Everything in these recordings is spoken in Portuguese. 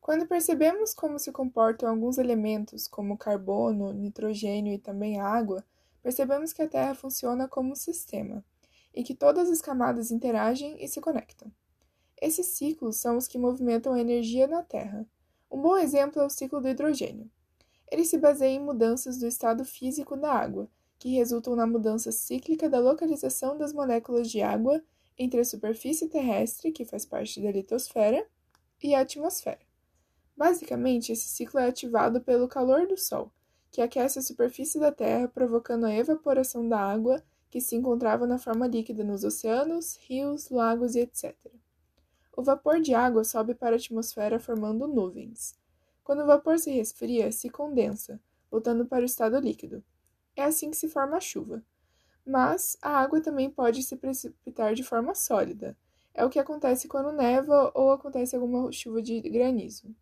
Quando percebemos como se comportam alguns elementos, como carbono, nitrogênio e também água, percebemos que a Terra funciona como um sistema e que todas as camadas interagem e se conectam. Esses ciclos são os que movimentam a energia na Terra. Um bom exemplo é o ciclo do hidrogênio. Ele se baseia em mudanças do estado físico da água, que resultam na mudança cíclica da localização das moléculas de água entre a superfície terrestre, que faz parte da litosfera, e a atmosfera. Basicamente, esse ciclo é ativado pelo calor do Sol, que aquece a superfície da Terra, provocando a evaporação da água que se encontrava na forma líquida nos oceanos, rios, lagos e etc. O vapor de água sobe para a atmosfera formando nuvens. Quando o vapor se resfria, se condensa, voltando para o estado líquido. É assim que se forma a chuva. Mas a água também pode se precipitar de forma sólida. É o que acontece quando neva ou acontece alguma chuva de granizo.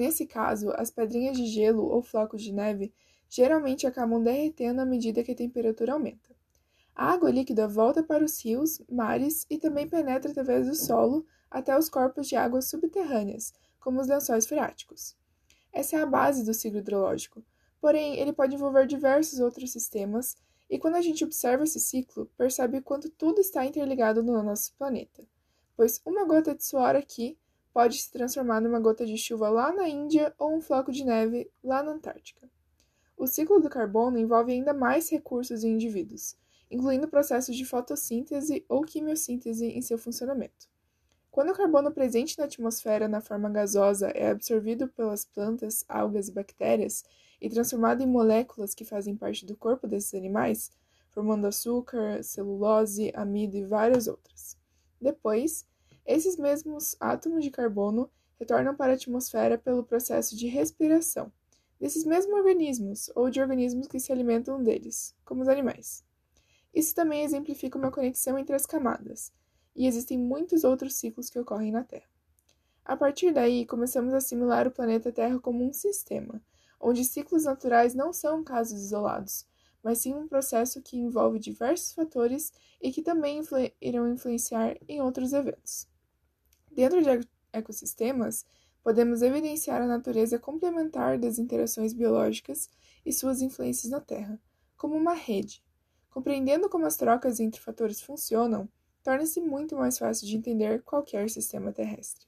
Nesse caso, as pedrinhas de gelo ou flocos de neve geralmente acabam derretendo à medida que a temperatura aumenta. A água líquida volta para os rios, mares e também penetra através do solo até os corpos de águas subterrâneas, como os lençóis freáticos. Essa é a base do ciclo hidrológico, porém ele pode envolver diversos outros sistemas, e quando a gente observa esse ciclo, percebe quanto tudo está interligado no nosso planeta, pois uma gota de suor aqui pode se transformar numa gota de chuva lá na Índia ou um floco de neve lá na Antártica. O ciclo do carbono envolve ainda mais recursos e indivíduos, incluindo processos de fotossíntese ou quimiossíntese em seu funcionamento. Quando o carbono presente na atmosfera na forma gasosa é absorvido pelas plantas, algas e bactérias e transformado em moléculas que fazem parte do corpo desses animais, formando açúcar, celulose, amido e várias outras. Depois, esses mesmos átomos de carbono retornam para a atmosfera pelo processo de respiração desses mesmos organismos ou de organismos que se alimentam deles, como os animais. Isso também exemplifica uma conexão entre as camadas, e existem muitos outros ciclos que ocorrem na Terra. A partir daí, começamos a simular o planeta Terra como um sistema, onde ciclos naturais não são casos isolados, mas sim um processo que envolve diversos fatores e que também influ irão influenciar em outros eventos. Dentro de ecossistemas, podemos evidenciar a natureza complementar das interações biológicas e suas influências na Terra, como uma rede. Compreendendo como as trocas entre fatores funcionam, torna-se muito mais fácil de entender qualquer sistema terrestre.